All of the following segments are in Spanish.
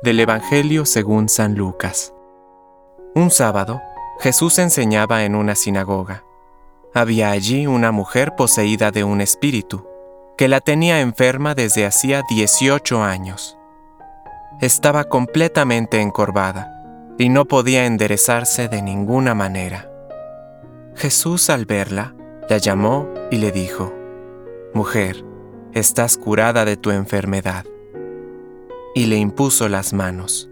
Del Evangelio según San Lucas. Un sábado, Jesús enseñaba en una sinagoga. Había allí una mujer poseída de un espíritu, que la tenía enferma desde hacía 18 años. Estaba completamente encorvada y no podía enderezarse de ninguna manera. Jesús al verla, la llamó y le dijo, Mujer, estás curada de tu enfermedad y le impuso las manos.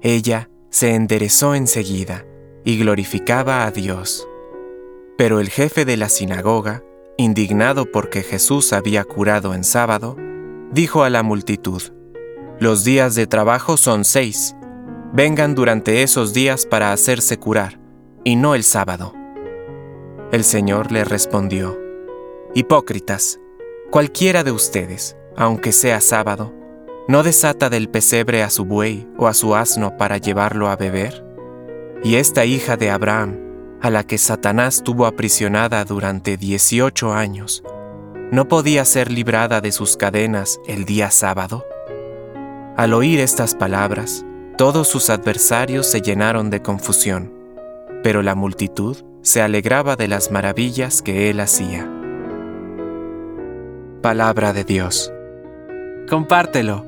Ella se enderezó enseguida y glorificaba a Dios. Pero el jefe de la sinagoga, indignado porque Jesús había curado en sábado, dijo a la multitud, Los días de trabajo son seis, vengan durante esos días para hacerse curar, y no el sábado. El Señor le respondió, Hipócritas, cualquiera de ustedes, aunque sea sábado, ¿No desata del pesebre a su buey o a su asno para llevarlo a beber? Y esta hija de Abraham, a la que Satanás tuvo aprisionada durante dieciocho años, ¿no podía ser librada de sus cadenas el día sábado? Al oír estas palabras, todos sus adversarios se llenaron de confusión, pero la multitud se alegraba de las maravillas que él hacía. Palabra de Dios. Compártelo